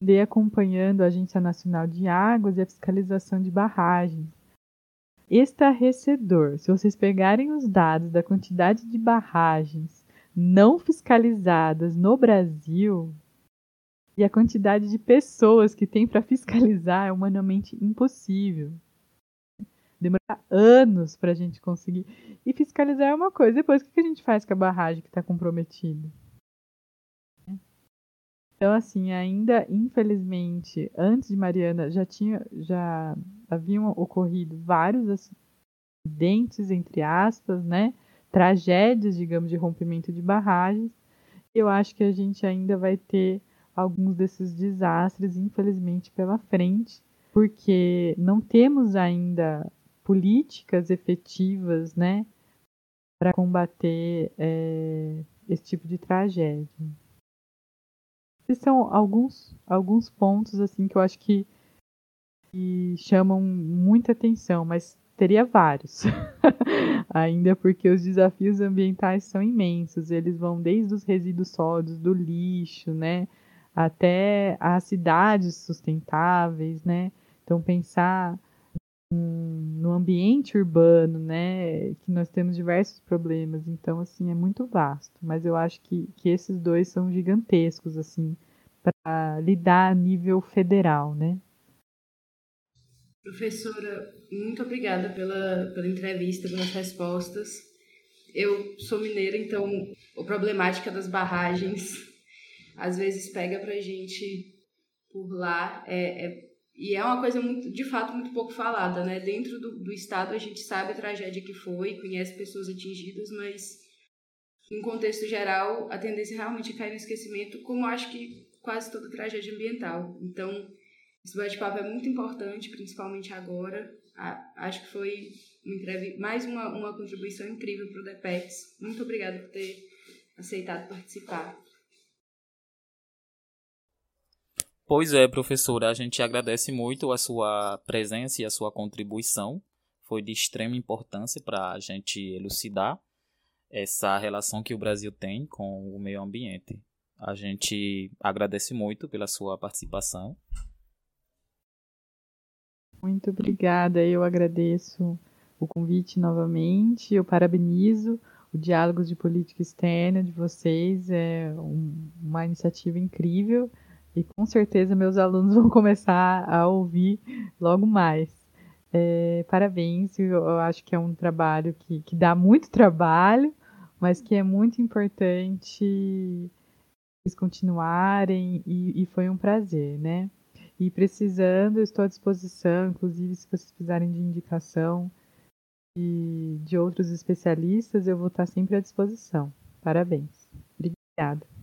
andei acompanhando a Agência Nacional de Águas e a fiscalização de barragens. Estarrecedor. Se vocês pegarem os dados da quantidade de barragens não fiscalizadas no Brasil, e a quantidade de pessoas que tem para fiscalizar é humanamente impossível. Demora anos para a gente conseguir. E fiscalizar é uma coisa. Depois, o que a gente faz com a barragem que está comprometida? Então, assim, ainda, infelizmente, antes de Mariana, já tinha, já haviam ocorrido vários acidentes, entre aspas, né? Tragédias, digamos, de rompimento de barragens. Eu acho que a gente ainda vai ter alguns desses desastres, infelizmente, pela frente, porque não temos ainda políticas efetivas, né, para combater é, esse tipo de tragédia. Esses são alguns, alguns pontos assim que eu acho que, que chamam muita atenção, mas teria vários. Ainda porque os desafios ambientais são imensos. Eles vão desde os resíduos sólidos, do lixo, né, até as cidades sustentáveis, né? Então pensar no ambiente urbano, né, que nós temos diversos problemas, então assim é muito vasto, mas eu acho que, que esses dois são gigantescos assim para lidar a nível federal, né? Professora, muito obrigada pela, pela entrevista, pelas respostas. Eu sou mineira, então a problemática das barragens às vezes pega pra gente por lá. É, é, e é uma coisa muito, de fato muito pouco falada, né? Dentro do, do estado a gente sabe a tragédia que foi, conhece pessoas atingidas, mas em contexto geral a tendência realmente é cair no esquecimento, como acho que quase toda tragédia ambiental. Então, esse bate-papo é muito importante, principalmente agora. acho que foi uma mais uma, uma contribuição incrível para o DEPEX. Muito obrigada por ter aceitado participar. Pois é, professora, a gente agradece muito a sua presença e a sua contribuição. Foi de extrema importância para a gente elucidar essa relação que o Brasil tem com o meio ambiente. A gente agradece muito pela sua participação. Muito obrigada, eu agradeço o convite novamente, eu parabenizo o Diálogos de Política Externa de vocês, é um, uma iniciativa incrível e com certeza meus alunos vão começar a ouvir logo mais. É, parabéns, eu acho que é um trabalho que, que dá muito trabalho, mas que é muito importante eles continuarem e, e foi um prazer, né? E precisando, estou à disposição, inclusive se vocês precisarem de indicação de outros especialistas, eu vou estar sempre à disposição. Parabéns. Obrigada.